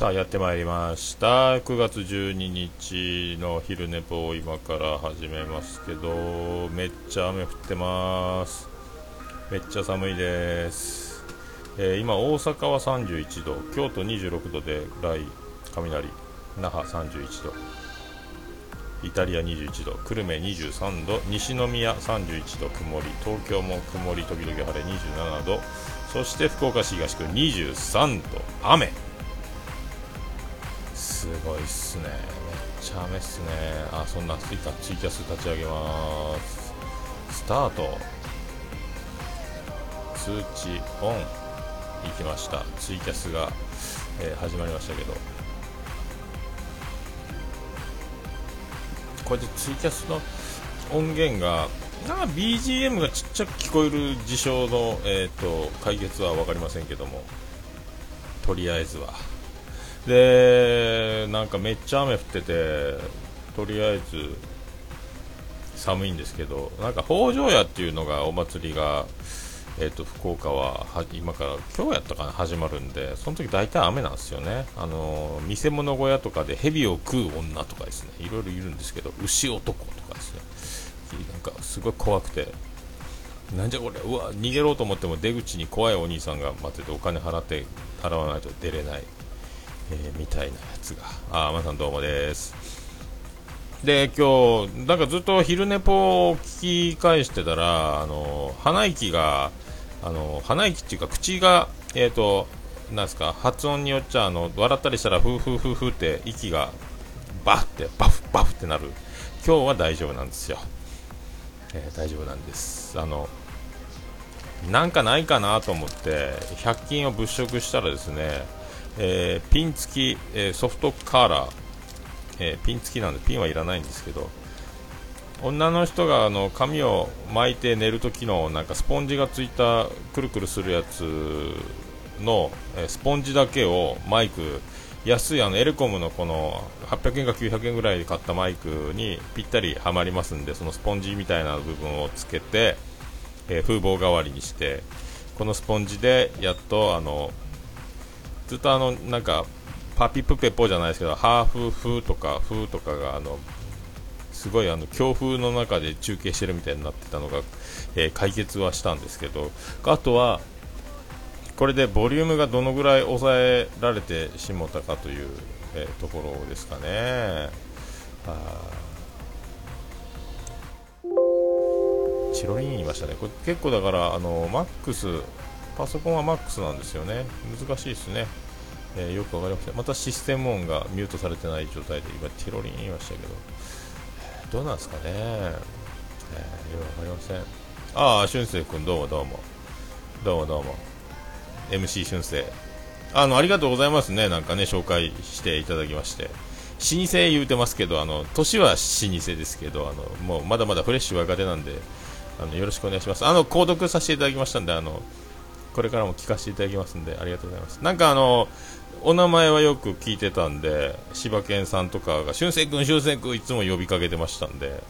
さあやってまいりました。9月12日の昼寝ぽを今から始めますけどめっちゃ雨降ってます。めっちゃ寒いです、えー、今大阪は31度京都26度で雷雷那覇31度イタリア21度久留米23度西宮31度曇り東京も曇り時々晴れ27度そして福岡市東区23度雨。すごいっすね。めっちゃ雨っすね。あそんなツイツイキャス立ち上げます。スタート。通知オン。いきました。ツイキャスが、えー、始まりましたけど。これでツイキャスの音源がなんか BGM がちっちゃく聞こえる事象の、えーと解決は分かりませんけども。とりあえずは。でなんかめっちゃ雨降っててとりあえず寒いんですけどなんか北条屋っていうのがお祭りが、えーと、福岡は今から今日やったかな始まるんでその時大体雨なんですよね。あの見せ物小屋とかで蛇を食う女とかですね。いろいろいるんですけど牛男とかですね。なんかすごい怖くて。なんじゃこれうわ逃げろうと思っても出口に怖いお兄さんが待っててお金払って払わないと出れない。えー、みたいなやつが。あまさんどうもです。で今日なんかずっと昼寝ぽを聞き返してたらあの鼻息があの鼻息っていうか口がえっ、ー、となんですか発音によっちゃあの笑ったりしたらフーフーフーフーって息がバフってバフバフってなる。今日は大丈夫なんですよ、えー、大丈夫なんです。あのなんかないかなと思って100均を物色したらですねえー、ピン付き、えー、ソフトカーラー、えー、ピン付きなんでピンはいらないんですけど。女の人があの髪を巻いて寝る時のなんかスポンジがついたくるくるするやつの、えスポンジだけをマイク。安いあのエレコムのこの800円か900円ぐらいで買ったマイクにぴったりはまりますんでそのスポンジみたいな部分をつけて、え風防代わりにしてこのスポンジでやっとあのずっとあのなんかパピプペポじゃないですけどハーフ風とか風とかがあのすごいあの強風の中で中継してるみたいになってたのが、えー、解決はしたんですけどあとはこれでボリュームがどのぐらい抑えられてしもたかという、えー、ところですかね。チロリン言いましたね、これ結構だからあのマックスパソコンは MAX なんですよね。難しいですね、えー、よくわかりません。またシステム音がミュートされてない状態で今ティロリン言いましたけど。どうなんですかね、えー、よくわかりません。ああ俊生君どうもどうも。どうもどうも。MC 俊生あのありがとうございますね。なんかね紹介していただきまして。老舗言うてますけどあの年は老舗ですけどあのもうまだまだフレッシュ若手なんであのよろしくお願いします。あの購読させていただきましたんであのこれからも聞かせていただきますんでありがとうございますなんかあのお名前はよく聞いてたんで柴犬さんとかが俊く君俊く君いつも呼びかけてましたんで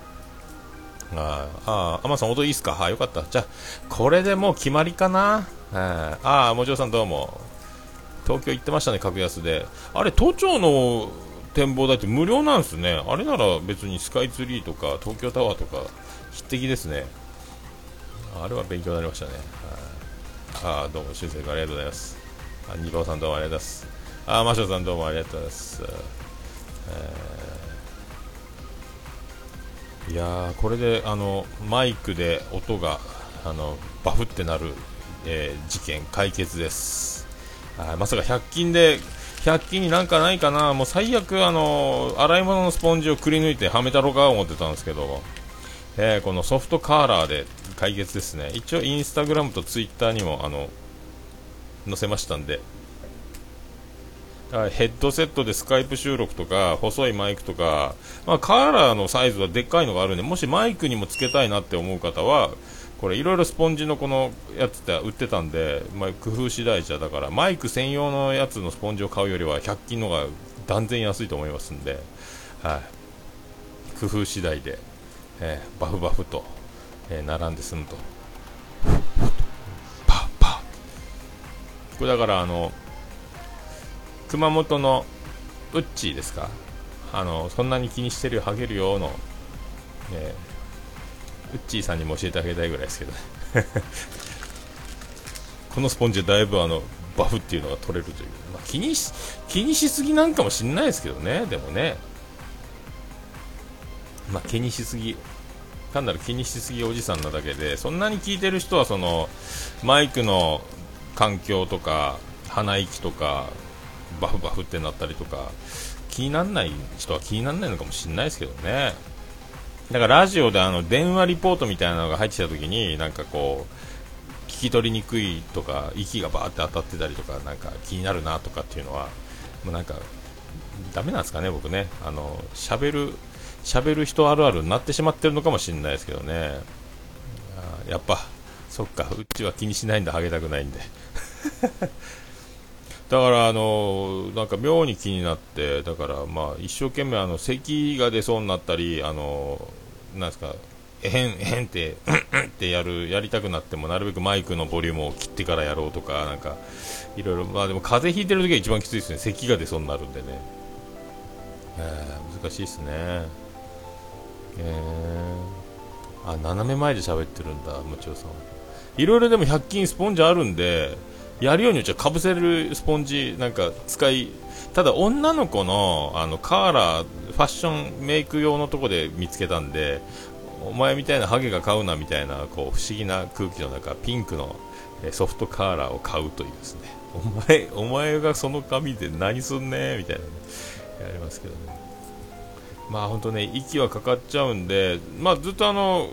ああ、アマさん音いいっすか？はい、よかった。じゃあ、これでもう決まりかな？ああ、もちろさんどうも。東京行ってましたね、格安で。あれ、都庁の展望台って無料なんですね。あれなら別にスカイツリーとか東京タワーとか匹敵ですね。あれは勉強になりましたね。あどうも、しゅんせい君ありがとうございます。あ、にばおさんどうもありがとうございます。あ、ましょうさんどうもありがとうございます。えー、いやこれで、あの、マイクで音が、あの、バフってなる、えー、事件解決です。あまさか100均で、100均になんかないかな、もう最悪、あの、洗い物のスポンジをくり抜いてはめたろか思ってたんですけど、えー、このソフトカーラーで解決ですね。一応インスタグラムとツイッターにもあの載せましたんで。ヘッドセットでスカイプ収録とか細いマイクとか、まあ、カーラーのサイズはでっかいのがあるんでもしマイクにもつけたいなって思う方はこれいろいろスポンジのこのやつって売ってたんで、まあ、工夫次第じゃだからマイク専用のやつのスポンジを買うよりは100均のが断然安いと思いますんで、はい、工夫次第で、えー、バフバフとえー、並んで済むと。パパ。これだからあの熊本のウッチーですか？あのそんなに気にしてるよハゲるよの、えー、ウッチーさんにも教えてあげたいぐらいですけど このスポンジだいぶあのバフっていうのが取れるという、まあ、気にし気にしすぎなんかもしんないですけどねでもね。まあ、気にしすぎ。単なる気にしすぎおじさんなだけでそんなに聞いてる人はそのマイクの環境とか鼻息とかバフバフってなったりとか気にならない人は気にならないのかもしれないですけどね。だからラジオであの電話リポートみたいなのが入ってきた時になんかこう聞き取りにくいとか息がバーって当たってたりとかなんか気になるなとかっていうのはもうなんかダメなんですかね僕ね。あの喋る喋る人あるあるになってしまってるのかもしれないですけどね。やっぱそっかうちは気にしないんだハゲたくないんで。だからあのなんか妙に気になってだからまあ一生懸命あの咳が出そうになったりあのなんですかえへんえへんってってやるやりたくなってもなるべくマイクのボリュームを切ってからやろうとかなんかいろいろまあでも風邪ひいてる時が一番きついですね。咳が出そうになるんでね、えー、難しいですね。えー、あ斜め前で喋ってるんだもちろさん。いろいろでも100均スポンジあるんでやるようによっちゃかぶせるスポンジなんか使いただ女の子のあのカーラーファッションメイク用のとこで見つけたんでお前みたいなハゲが買うなみたいなこう不思議な空気の中ピンクのソフトカーラーを買うというですね。お前お前がその髪で何すんねみたいな、ね、やりますけどね。まあ本当ね息はかかっちゃうんでまあずっとあの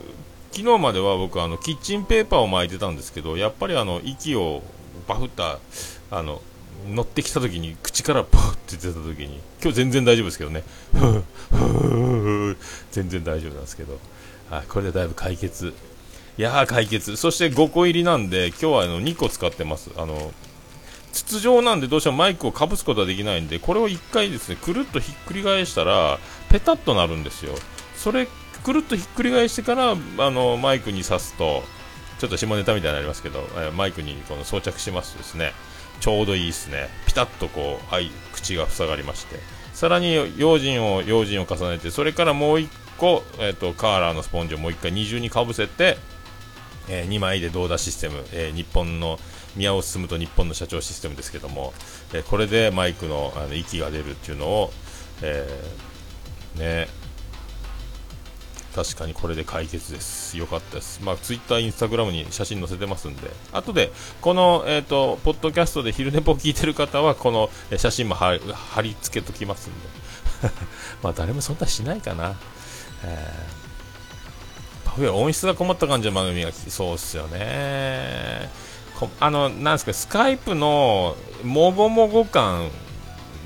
昨日までは僕あのキッチンペーパーを巻いてたんですけどやっぱりあの息をバフったあの乗ってきた時に口からバフって出た時に今日全然大丈夫ですけどね。全然大丈夫なんですけど。あこれでだいぶ解決。いやー解決。そして5個入りなんで今日はあの2個使ってます。あの筒状なんでどうしてもマイクをかぶすことはできないんでこれを1回ですねくるっとひっくり返したらペタッとなるんですよ。それくるっとひっくり返してからあのマイクに挿すとちょっと下ネタみたいになりますけど、えマイクにこの装着しますとですねちょうどいいですね。ピタッとこう、はい、口が塞がりまして。さらに用心を用心を重ねてそれからもう1個、えーと、カーラーのスポンジをもう1回二重にかぶせて、えー、2枚で同打システム、えー、日本の宮尾進と日本の社長システムですけども、え、これでマイクのあの息が出るっていうのを、えー、ね確かにこれで解決です。よかったです。まあ、ツイッター、インスタグラムに写真載せてますんで、後で、この、えっ、ー、と、ポッドキャストで昼寝ぽを聞いてる方は、この写真も貼り付けときますんで。まあ、誰もそんなしないかな。えー、パフェ音質が困った感じの番組がそうっすよね。あの、なんですか、スカイプのもごもご感、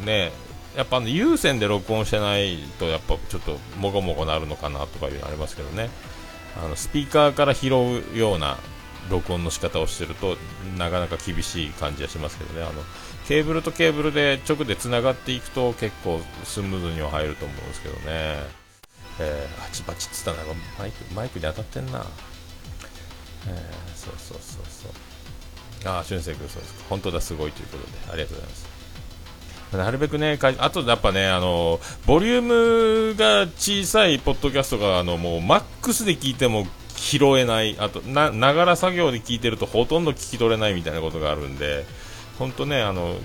ね、やっぱあの有線で録音してないとやっぱちょっともごもごなるのかなとかいうのありますけどね。あのスピーカーから拾うような録音の仕方をしてるとなかなか厳しい感じはしますけどね。あのケーブルとケーブルで直でつながっていくと結構スムーズには入ると思うんですけどね、えー、バチバチっつったらマイクマイクに当たってんな、えー、そうそうそうそう。ああ俊く君そうですか。本当だすごいということで。ありがとうございます。なるべくね、あとやっぱね、あの、ボリュームが小さいポッドキャストが、あの、もうマックスで聞いても拾えない、あと、な、ながら作業で聞いてるとほとんど聞き取れないみたいなことがあるんで、本当ね、あの、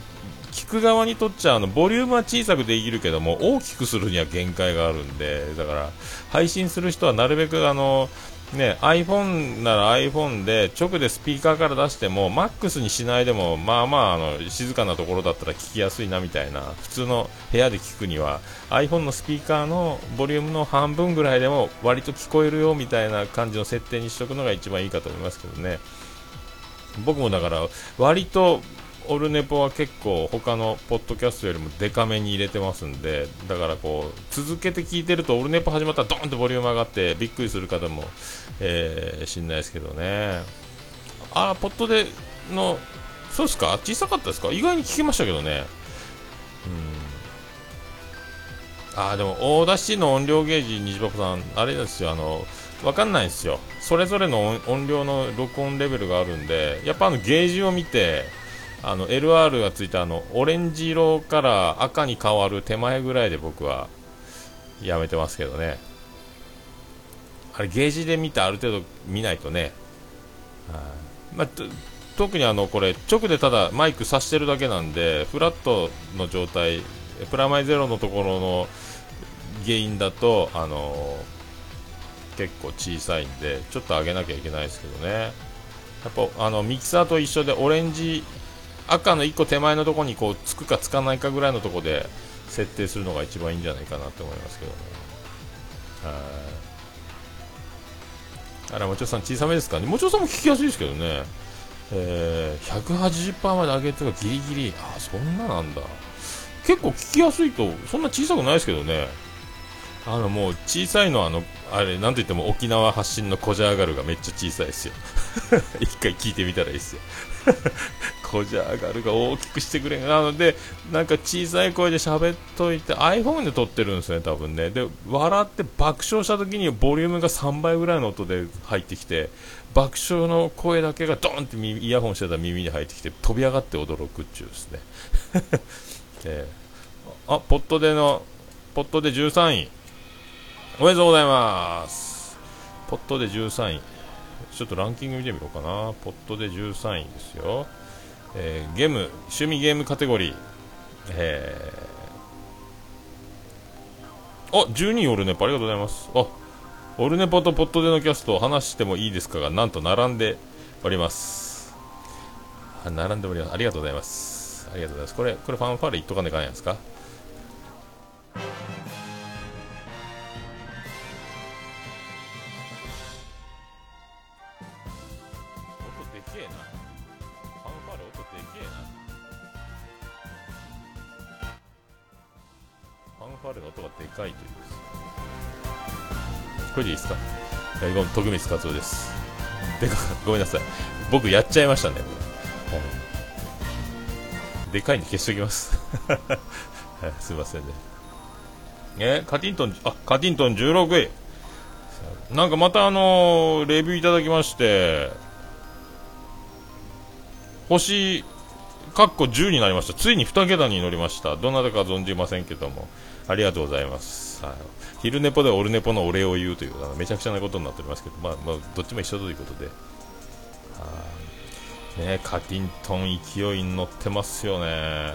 聞く側にとっちゃあのボリュームは小さくできるけども大きくするには限界があるんでだから配信する人はなるべくあのね、iPhone なら iPhone で直でスピーカーから出しても MAX にしないでもまあまああの静かなところだったら聞きやすいなみたいな普通の部屋で聞くには iPhone のスピーカーのボリュームの半分ぐらいでも割と聞こえるよみたいな感じの設定にしておくのが一番いいかと思いますけどね。僕もだから割とオルネポは結構他のポッドキャストよりもデカめに入れてますんでだからこう続けて聞いてるとオルネポ始まったらドーンとボリューム上がってびっくりする方も、えー、知んないですけどね。ああポットでのそうですか？小さかったですか？意外に聞きましたけどね。うん。ああでも大出しの音量ゲージ虹パパさんあれですよ。あの分かんないんですよ。それぞれの音量の録音レベルがあるんでやっぱあのゲージを見てあの LR がついたあのオレンジ色から赤に変わる手前ぐらいで僕はやめてますけどね。あれゲージで見てある程度見ないとね、まあ、特にあのこれ直でただマイクさしてるだけなんでフラットの状態プラマイゼロのところの原因だとあの結構小さいんでちょっと上げなきゃいけないですけどね。やっぱあのミキサーと一緒でオレンジ赤の1個手前のところにこうつくかつかないかぐらいのところで設定するのが一番いいんじゃないかなと思いますけどね。あらもちろさん小さめですか？ねもちろさんも聞きやすいですけどね。えー、180%まで上げてがギリギリ。あそんななんだ。結構聞きやすいとそんな小さくないですけどね。あのもう小さいのはあのあれなんといっても沖縄発信のコジャーガルがめっちゃ小さいですよ。一回聞いてみたらいいですよ。コジャーガルが大きくしてくれなのでなんか小さい声で喋っといて iPhone で撮ってるんですね多分ね。で笑って爆笑した時にボリュームが3倍ぐらいの音で入ってきて爆笑の声だけがドンってイヤホンしてたら耳に入ってきて飛び上がって驚くっちゅうですね。えー、あポットでのポットで13位。おめでとうございます。ポットで13位ちょっとランキング見てみようかな。ポットで13位ですよ、えー、ゲーム趣味ゲームカテゴリー。えー、あ12位オルネポありがとうございます。あオルネポとポットでのキャスト。を話してもいいですかがなんと並んでおります。並んでおります。ありがとうございます。ありがとうございます。これこれファンファーレ言っとかねかないんですか。きゃいけないんでか回というこれでいいですかえー、徳光克夫ですでかごめんなさい僕やっちゃいましたね、はい、でかいんで消しておきますはい、すいませんねえカティントンあカティントン16位なんかまたあのー、レビューいただきまして星かっこ10になりましたついに2桁に乗りましたどなたか存じませんけどもありがとうございます。はい、昼寝ぽでオルネポのお礼を言うというあのめちゃくちゃなことになっておりますけど、まあ、まあ、どっちも一緒ということで。ね、カティントン勢いに乗ってますよね。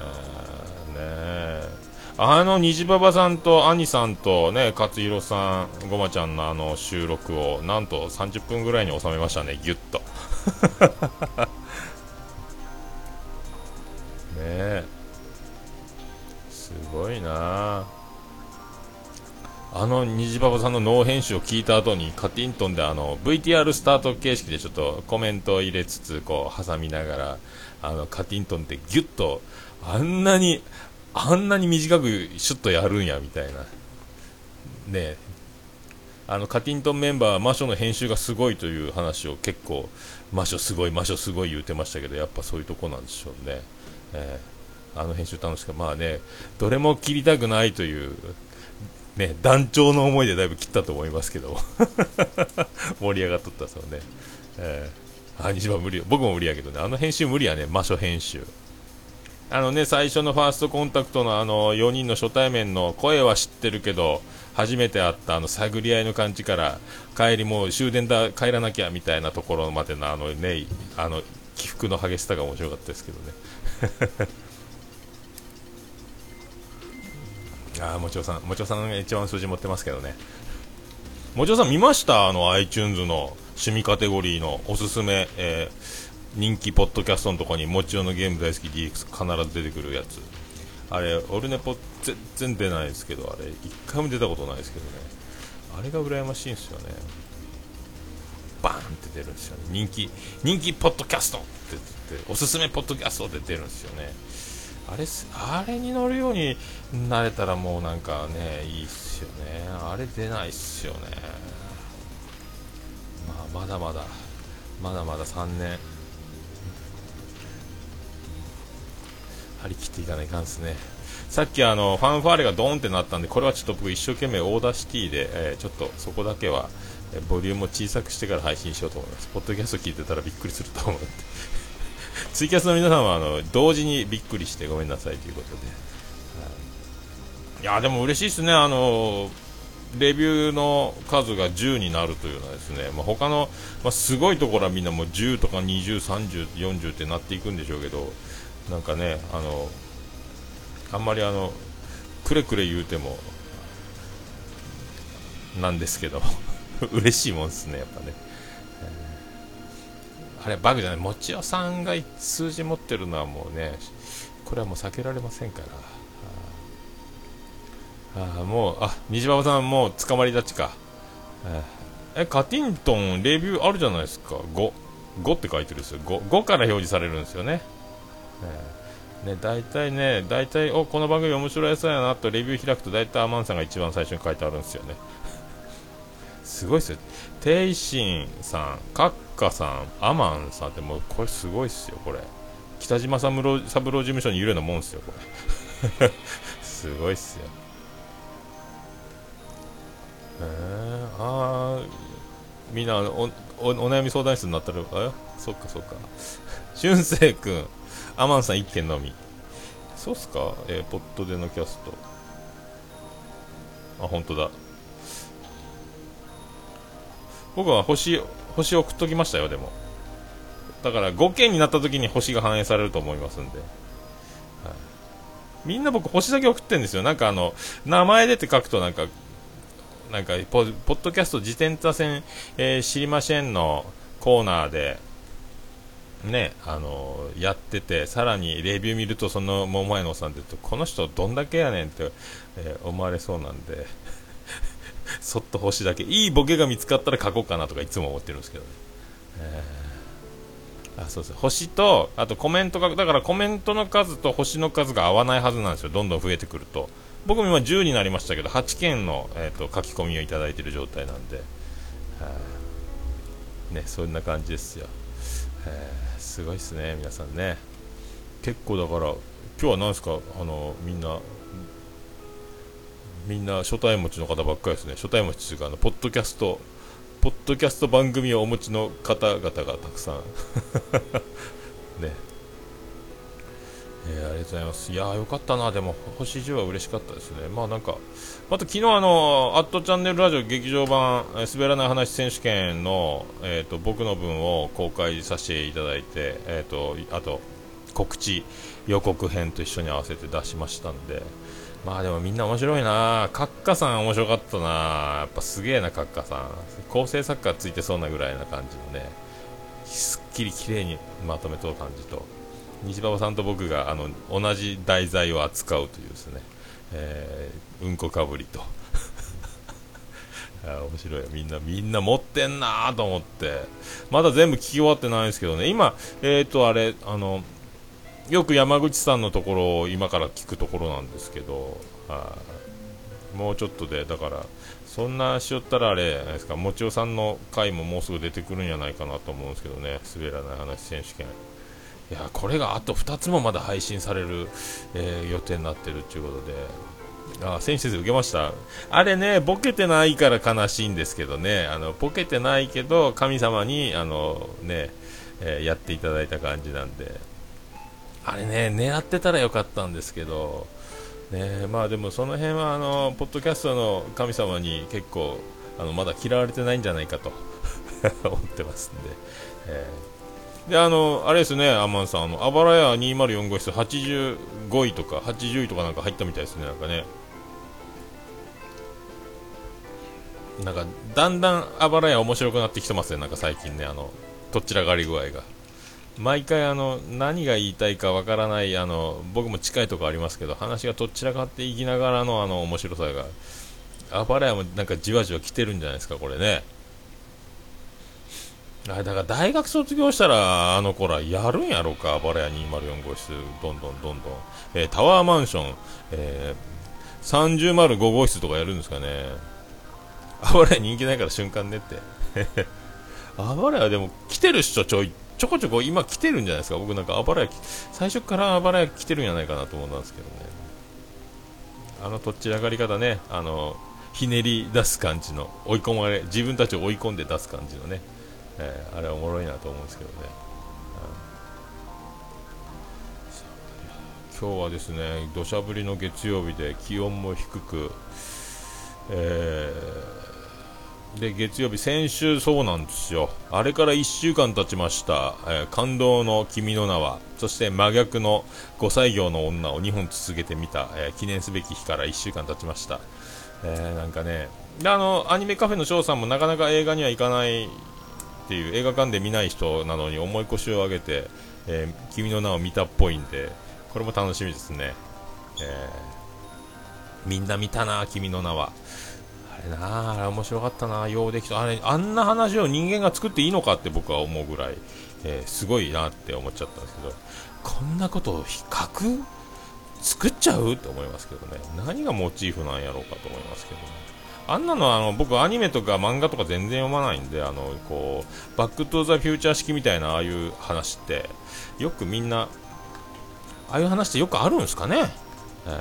ねあの虹パパさんと兄さんとね勝弘さん、ごまちゃんのあの収録をなんと30分ぐらいに収めましたね、ぎゅっと。ねすごいな。あの虹パパさんのノー編集を聞いた後にカティントンであの VTR スタート形式でちょっとコメントを入れつつこう挟みながらあのカティントンってギュッとあんなにあんなに短くシュッとやるんやみたいな。ねあのカティントンメンバーは魔女の編集がすごいという話を結構魔女すごい魔女すごい言うてましたけどやっぱそういうとこなんでしょうね、えー、あの編集楽しかまあねどれも切りたくないというね、団長の思いでだいぶ切ったと思いますけど 盛り上がっとったそうね、えー、あ西村無理僕も無理やけどね。あの編集無理やね。魔書編集。あのね最初のファーストコンタクトのあの4人の初対面の声は知ってるけど初めて会ったあの探り合いの感じから帰りもう終電だ帰らなきゃみたいなところまでのあのねあの起伏の激しさが面白かったですけどね。ああ、もちろさん、もちろさんが一番数字持ってますけどね。もちろさん見ました？あの iTunes の趣味カテゴリーのおすすめ、えー、人気ポッドキャストのとこにもちろんのゲーム大好き DX 必ず出てくるやつ。あれ、オルネポ全然出ないですけど、あれ、一回も出たことないですけどね。あれが羨ましいんですよね。バーンって出るんですよね。人気、人気ポッドキャストって言って、おすすめポッドキャストって出るんですよね。あれあれに乗るようになれたらもうなんかねいいっすよねあれ出ないっすよねまあまだまだまだまだ3年張り切っていかないかんですねさっきあのファンファーレがドーンってなったんでこれはちょっと僕一生懸命 Audacity で、えー、ちょっとそこだけはボリュームを小さくしてから配信しようと思います。ポッドキャスト聞いてたらびっくりすると思う ツイキャスの皆さんはあの同時にびっくりしてごめんなさいということで、い、やでも嬉しいですね。あのレビューの数が10になるというのはですね、まあ、他の、まあ、すごいところはみんなもう10とか20、30、40ってなっていくんでしょうけど。なんかねあのあんまりあのくれくれ言うてもなんですけど 嬉しいもんですねやっぱね、あれバグじゃない。もちおさんが数字持ってるのはもうねこれはもう避けられませんから。ああもうあ虹馬場さんもう捕まり立ちか。えカティントンレビューあるじゃないですか。5 5って書いてるんですよ。5, 5から表示されるんですよね、えー、ね大体ね大体おこの番組面白いやつやなとレビュー開くと大体アマンさんが一番最初に書いてあるんですよね。すごいっすよ。テイシンさんカッカさんアマンさんってもうこれすごいっすよこれ。北島三郎三郎事務所にいるようなもんっすよこれ。すごいっすよ。えー、ああみんなおおお悩み相談室になったらあそっかそっか。俊く君アマンさん1件のみ。そうっすか？えー、ポットでのキャスト。あ本当だ。僕は星星送っときましたよでも。だから5件になった時に星が反映されると思いますんで、はい、みんな僕星だけ送ってんですよ。なんかあの名前でって書くとなんかなんかポポッドキャスト自転車線、えー、知りませんのコーナーで、ね、あのー、やってて、さらにレビュー見ると、その桃屋のおっさんってこの人どんだけやねんって、えー、思われそうなんで、そっと星だけ、いいボケが見つかったら書こうかなとかいつも思ってるんですけどね。えー、あそうです。星と、あとコメントが、だからコメントの数と星の数が合わないはずなんですよ、どんどん増えてくると。僕も今10になりましたけど8件の、えーと、書き込みをいただいている状態なんで、はあ、ね、そんな感じですよ、え、すごいですね皆さんね。結構だから今日は何ですか？あのみんなみんな初対持ちの方ばっかりですね初対持ちというかあのポッドキャストポッドキャスト番組をお持ちの方々がたくさん ねえー、ありがとうございます。いやー、よかったな、でも、星10は嬉しかったですね。まあなんか、また昨日あの、アットチャンネルラジオ劇場版、えー、滑らない話選手権の、えっ、ー、と、僕の分を公開させていただいて、えっ、と、あと、告知、予告編と一緒に合わせて出しましたんで、まあでもみんな面白いな。カッカさん面白かったな。やっぱすげえな、カッカさん。構成作家ついてそうなぐらいな感じのね、すっきり綺麗にまとめとる感じと、西馬場さんと僕があの同じ題材を扱うというですね、えー、うんこかぶりと。面白いみんなみんな持ってんなと思って。まだ全部聞き終わってないんですけどね。今えっ、ー、とあれあのよく山口さんのところを今から聞くところなんですけどはもうちょっとでだからそんなしよったらあれですかもちおさんの回ももうすぐ出てくるんじゃないかなと思うんですけどね滑らない話選手権。いやこれがあと2つもまだ配信される、えー、予定になってるということで。あ選手先生受けました。あれねボケてないから悲しいんですけどね。あのボケてないけど神様にあのね、えー、やっていただいた感じなんで。あれね狙ってたらよかったんですけどねまあでもその辺はあのポッドキャストの神様に結構あのまだ嫌われてないんじゃないかと 思ってますんで、えーで、あの、あれですね、アマンさん、あの、あばらや204号室85位とか80位とかなんか入ったみたいですね、なんかね。なんか、だんだんあばらや面白くなってきてますね、なんか最近ね、あの、どちらがり具合が。毎回あの何が言いたいかわからないあの僕も近いところありますけど話がどちらかっていきながらのあの面白さが。あばらやもなんかじわじわ来てるんじゃないですかこれね。あだから大学卒業したらあの子らやるんやろうか、バラヤ204号室、どんどんどんどん、えー、タワーマンション、えー、3005号室とかやるんですかね、あばらや人気ないから瞬間ねって、あばらやでも来てる人ちょいちょこちょこ今来てるんじゃないですか、僕なんかあばらや最初からあばらや来てるんじゃないかなと思ったんですけどね、あのとっちらかり方ね、あのひねり出す感じの追い込まれ自分たちを追い込んで出す感じのね。えー、あれはおもろいなと思うんですけどね、今日はですね土砂降りの月曜日で気温も低く、えー、で月曜日、先週そうなんですよ、あれから1週間経ちました、えー、感動の君の名は、そして真逆の5歳業の女を2本続けてみた、えー、記念すべき日から1週間経ちました、えー、なんかね、であのアニメカフェの翔さんもなかなか映画には行かないっていう映画館で見ない人なのに重い腰を上げて、えー、君の名を見たっぽいんでこれも楽しみですね、えー、みんな見たな君の名は。れなあれ面白かったな。ようできた。あれあんな話を人間が作っていいのかって僕は思うぐらい、えー、すごいなって思っちゃったんですけど。こんなことを比較作っちゃう？って思いますけどね。何がモチーフなんやろうかと思いますけどね。あんなのあの僕、アニメとか漫画とか全然読まないんであのこうバック・トゥ・ザ・フューチャー式みたいなああいう話ってよくみんなああいう話ってよくあるんですかね、えー、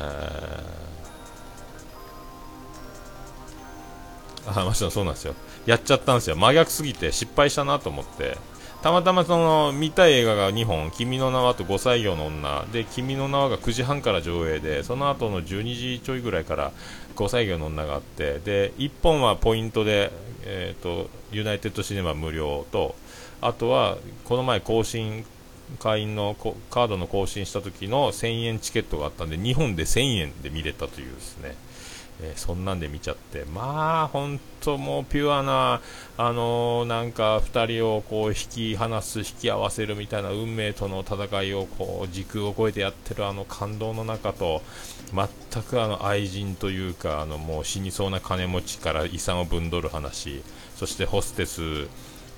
あまそうなんですよ。やっちゃったんですよ。真逆すぎて失敗したなと思って。たまたまその見たい映画が2本、君の名はと5歳魚の女。で、君の名はが9時半から上映で、その後の12時ちょいぐらいから5歳魚の女があって、で1本はポイントで、えーと、ユナイテッドシネマ無料と、あとはこの前更新、会員のカードの更新した時の1000円チケットがあったんで、2本で1000円で見れたというですね。えー、そんなんで見ちゃって、まあ、本当もうピュアな、あのー、なんか2人をこう引き離す、引き合わせるみたいな運命との戦いをこう時空を超えてやってるあの感動の中と、全くあの愛人というか、あのもう死にそうな金持ちから遺産をぶんどる話、そしてホステス、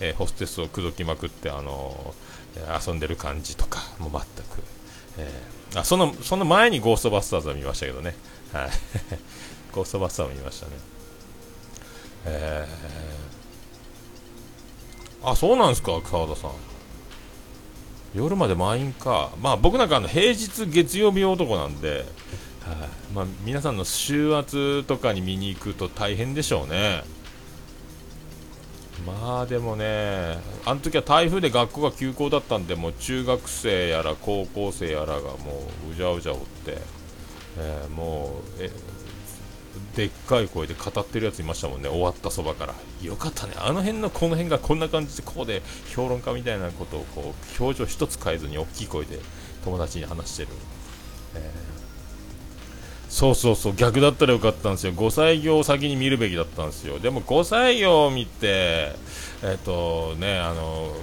えー、ホステスを口説きまくって、あの遊んでる感じとか、もう全く。えー、あそのその前にゴーストバスターズは見ましたけどね。はいゴーストバスターも見ましたね。えー、あ、そうなんですか、川田さん。夜まで満員か。まあ僕なんかあの平日月曜日男なんで、はい、まあ、皆さんの週末とかに見に行くと大変でしょうね。まあでもね、あの時は台風で学校が休校だったんで、もう中学生やら高校生やらがもううじゃうじゃおって、えー、もうえでっかい声で語ってるやついましたもんね、終わったそばから。よかったね、あの辺のこの辺がこんな感じで、こうで評論家みたいなことをこう表情一つ変えずに大きい声で友達に話してる。えー、そうそうそう、逆だったらよかったんですよ。5歳業を先に見るべきだったんですよ。でも5歳業を見て、えっ、とね、あの、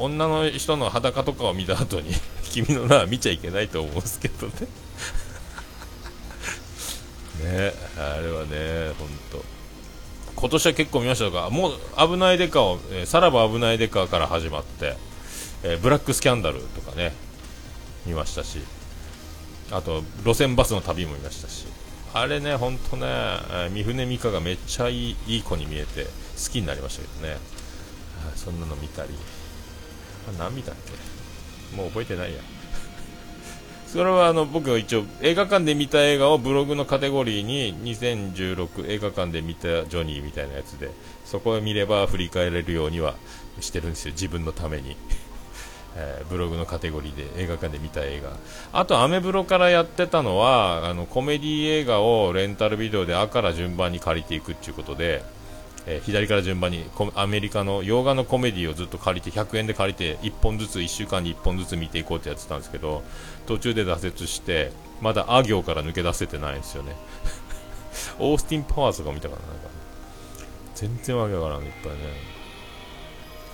女の人の裸とかを見た後に 君の名は見ちゃいけないと思うんですけどねね。あれはね本当。今年は結構見ましたがもう危ないデカを、えー、さらば危ないデカから始まって、えー、ブラックスキャンダルとかね見ましたし。あと路線バスの旅も見ましたし。あれね本当ね、えー、三船美佳がめっちゃいいいい子に見えて好きになりましたけどね。そんなの見たり。あ何見たっけ？もう覚えてないや。それはあの僕は一応映画館で見た映画をブログのカテゴリーに2016映画館で見たジョニーみたいなやつでそこを見れば振り返れるようにはしてるんですよ。自分のために、えー、ブログのカテゴリーで映画館で見た映画。あとアメブロからやってたのはあのコメディ映画をレンタルビデオで「あ」から順番に借りていくっていうことでえー、左から順番にアメリカの洋画のコメディをずっと借りて100円で借りて1本ずつ1週間に1本ずつ見ていこうってやってたんですけど途中で挫折してまだあ行から抜け出せてないんですよね。オースティン・パワーズとか見たからなんか。全然わけわからんいっぱいね。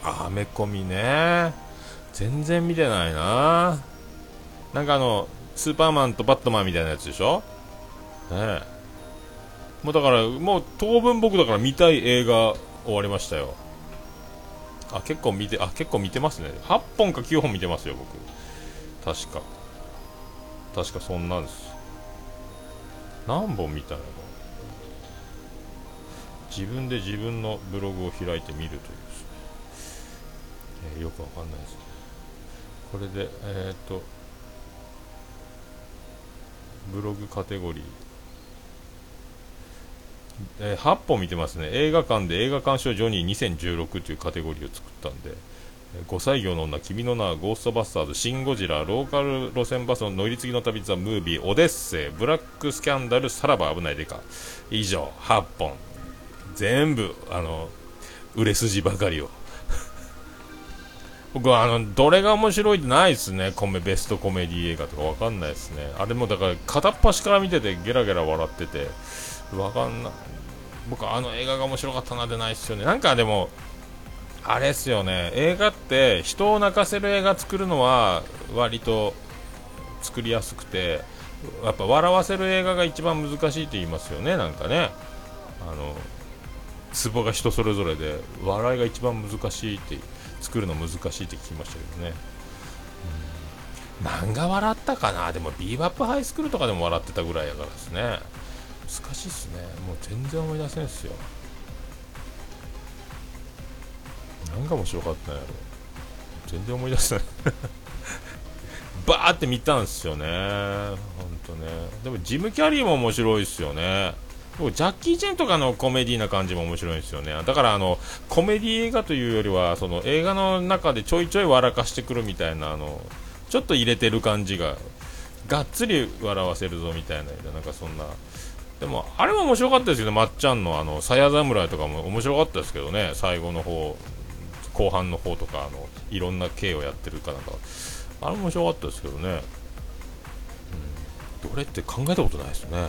アメコミね。全然見てないな。なんかあのスーパーマンとバットマンみたいなやつでしょ？ねえ。もうだから、もう当分僕だから見たい映画終わりましたよ。あ、結構見て、あ、結構見てますね。8本か9本見てますよ、僕。確か。確かそんなんです。何本見たの？自分で自分のブログを開いてみるというね。えー、よくわかんないですね。これで、えー、っと、ブログカテゴリー。えー、8本見てますね映画館で映画鑑賞ジョニー2016というカテゴリーを作ったんで、5歳業の女、君の名はゴーストバスターズ、シン・ゴジラ、ローカル路線バスの乗り継ぎの旅、ザ・ムービー、オデッセイ、ブラックスキャンダル、さらば危ないでか。以上、8本。全部、あの、売れ筋ばかりを。僕はあの、どれが面白いってないですね。コメ、ベストコメディ映画とかわかんないですね。あれもだから片っ端から見ててゲラゲラ笑ってて、わかんない。僕あの映画が面白かったなでないっすよね。なんかでも、あれっすよね。映画って人を泣かせる映画作るのは割と作りやすくて、やっぱ笑わせる映画が一番難しいって言いますよね。なんかね。あの、ツボが人それぞれで、笑いが一番難しいって作るの難しいって聞きましたけどね。漫画笑ったかな？でもビーバップハイスクールとかでも笑ってたぐらいやからですね。難しいっすね。もう全然思い出せないっすよ。何が面白かったんやろ。全然思い出せない。バーって見たんですよね。本当ね。でもジム・キャリーも面白いっすよね。ジャッキー・チェンとかのコメディな感じも面白いんですよね。だからあの、コメディ映画というよりは、その映画の中でちょいちょい笑かしてくるみたいな、あの、ちょっと入れてる感じが、がっつり笑わせるぞみたいな、なんかそんな、でも、あれも面白かったですけど、まっちゃんのあの、鞘侍とかも面白かったですけどね、最後の方、後半の方とか、あの、いろんな系をやってるかなんか、あれも面白かったですけどね、うん、どれって考えたことないですね。うん、い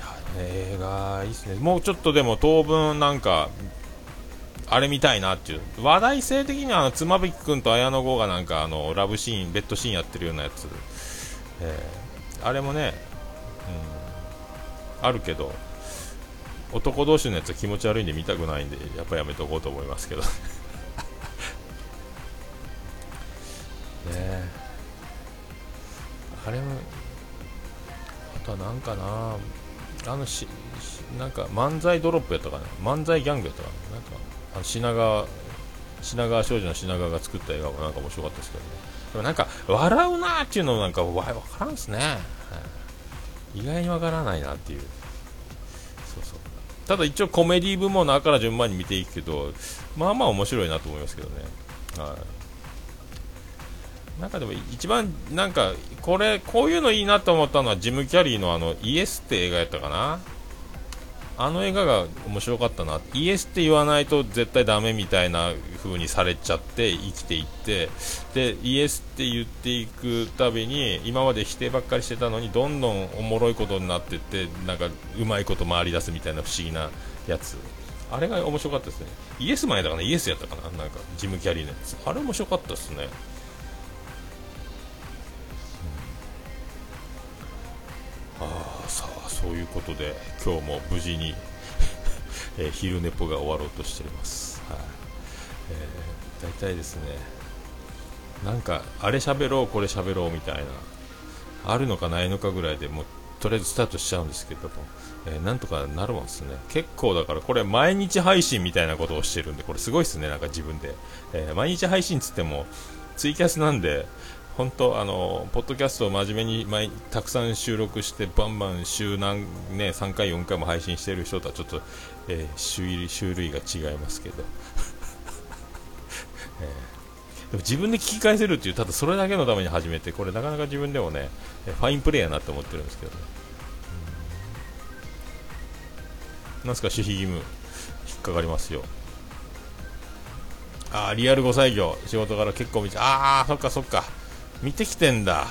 や、映画いいですね。もうちょっとでも当分なんか、あれ見たいなっていう。話題性的にはあの、妻夫木君と綾野剛がなんかあの、ラブシーン、ベッドシーンやってるようなやつ。えーあれもね、うん、あるけど男同士のやつは気持ち悪いんで見たくないんでやっぱやめとこうと思いますけど。ねあれもあとは何かなあのしなんか漫才ドロップやったかな？漫才ギャングやったかな？なんかあの品川品川少女の品川が作った映画もなんか面白かったですけどね。でもなんか笑うなーっていうのなんかわからんっすね。意外にわからないなっていう。そうそう。ただ一応コメディ部門の赤から順番に見ていくけどまあまあ面白いなと思いますけどね。はい。なんかでも一番なんかこれこういうのいいなと思ったのはジム・キャリーのあのイエスって映画やったかな？あの映画が面白かったな。イエスって言わないと絶対ダメみたいな風にされちゃって生きていって。でイエスって言っていくたびに今まで否定ばっかりしてたのにどんどんおもろいことになってってなんかうまいこと回り出すみたいな不思議なやつ。あれが面白かったですね。イエス前だからイエスやったかな？なんかジム・キャリーのやつ。あれ面白かったですね。そういうことで今日も無事に えー、昼寝ぽが終わろうとしています、はい。えー、大体ですねなんかあれ喋ろうこれ喋ろうみたいなあるのかないのかぐらいでもうとりあえずスタートしちゃうんですけども、えー、なんとかなるもんですね。結構だからこれ毎日配信みたいなことをしてるんでこれすごいですねなんか自分で、えー、毎日配信つってもツイキャスなんで本当あのポッドキャストを真面目に毎たくさん収録してバンバン週何ね3回4回も配信している人とはちょっと、えー、種類が違いますけど、えー、でも自分で聞き返せるっていうただそれだけのために始めてこれなかなか自分でもねファインプレーやなって思ってるんですけどね。なんすか守秘義務引っかかりますよ。あリアル5歳業仕事から結構見てああそっかそっか。見てきてんだ。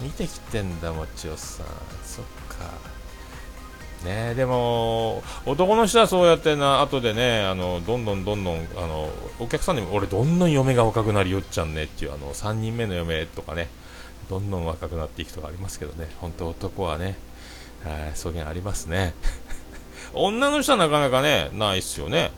見てきてんだもちおさん。そっか。ねでも男の人はそうやってな後でねあのどんどんどんどんあのお客さんにも俺どんどん嫁が若くなりよっちゃんねっていうあの3人目の嫁とかねどんどん若くなっていくとかありますけどね。本当男はねはいそういうのありますね。女の人はなかなかねないっすよね。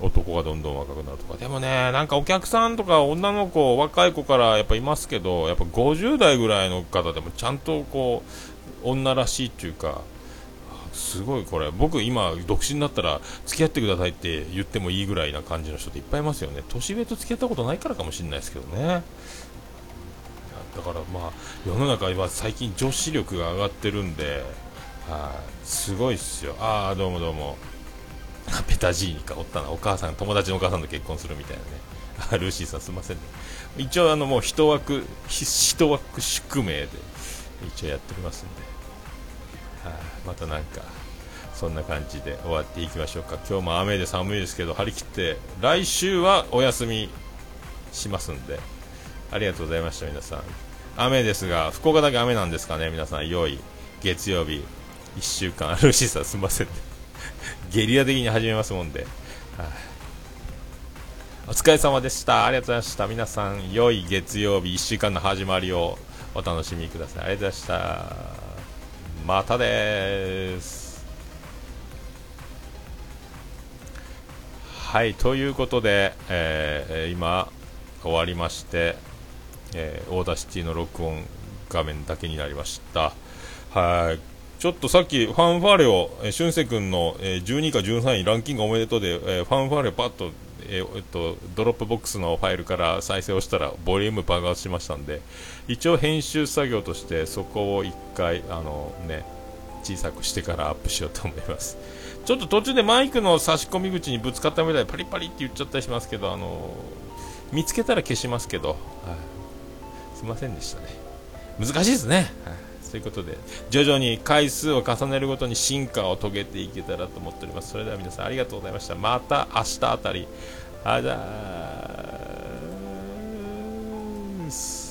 男がどんどん若くなるとか。でもね、なんかお客さんとか女の子、若い子からやっぱいますけど、やっぱ50代ぐらいの方でもちゃんとこう、女らしいっていうか、すごいこれ、僕今独身だったら付き合ってくださいって言ってもいいぐらいな感じの人っていっぱいいますよね。年上と付き合ったことないからかもしれないですけどね。だからまあ、世の中は最近女子力が上がってるんで、はい、すごいっすよ。ああ、どうもどうも。ペタジーニかおったなお母さん友達のお母さんと結婚するみたいなね。あルーシーさんすいませんね。一応あのもう一枠一枠宿命で一応やっておりますんで、はあ、またなんかそんな感じで終わっていきましょうか。今日も雨で寒いですけど張り切って来週はお休みしますんで。ありがとうございました皆さん。雨ですが福岡だけ雨なんですかね皆さん。良い月曜日1週間。ルーシーさんすみませんね。ゲリラ的に始めますもんで、はあ、お疲れ様でした。ありがとうございました。皆さん良い月曜日1週間の始まりをお楽しみください。ありがとうございました。またです。はいということで、えー、今終わりまして、えー、 Audacity の録音画面だけになりました。はい。ちょっとさっきファンファーレを、えー、俊介君の、えー、12位か13位ランキングおめでとうで、えー、ファンファーレをパッとえー、えっと、 Dropbox のファイルから再生をしたらボリューム爆発しましたんで一応編集作業としてそこを1回あの、ね、小さくしてからアップしようと思います。ちょっと途中でマイクの差し込み口にぶつかったみたいでパリパリって言っちゃったりしますけどあの見つけたら消しますけど、はい、すいませんでしたね。難しいですね、はい。ということで徐々に回数を重ねるごとに進化を遂げていけたらと思っております。それでは皆さんありがとうございました。また明日あたり。あざーす。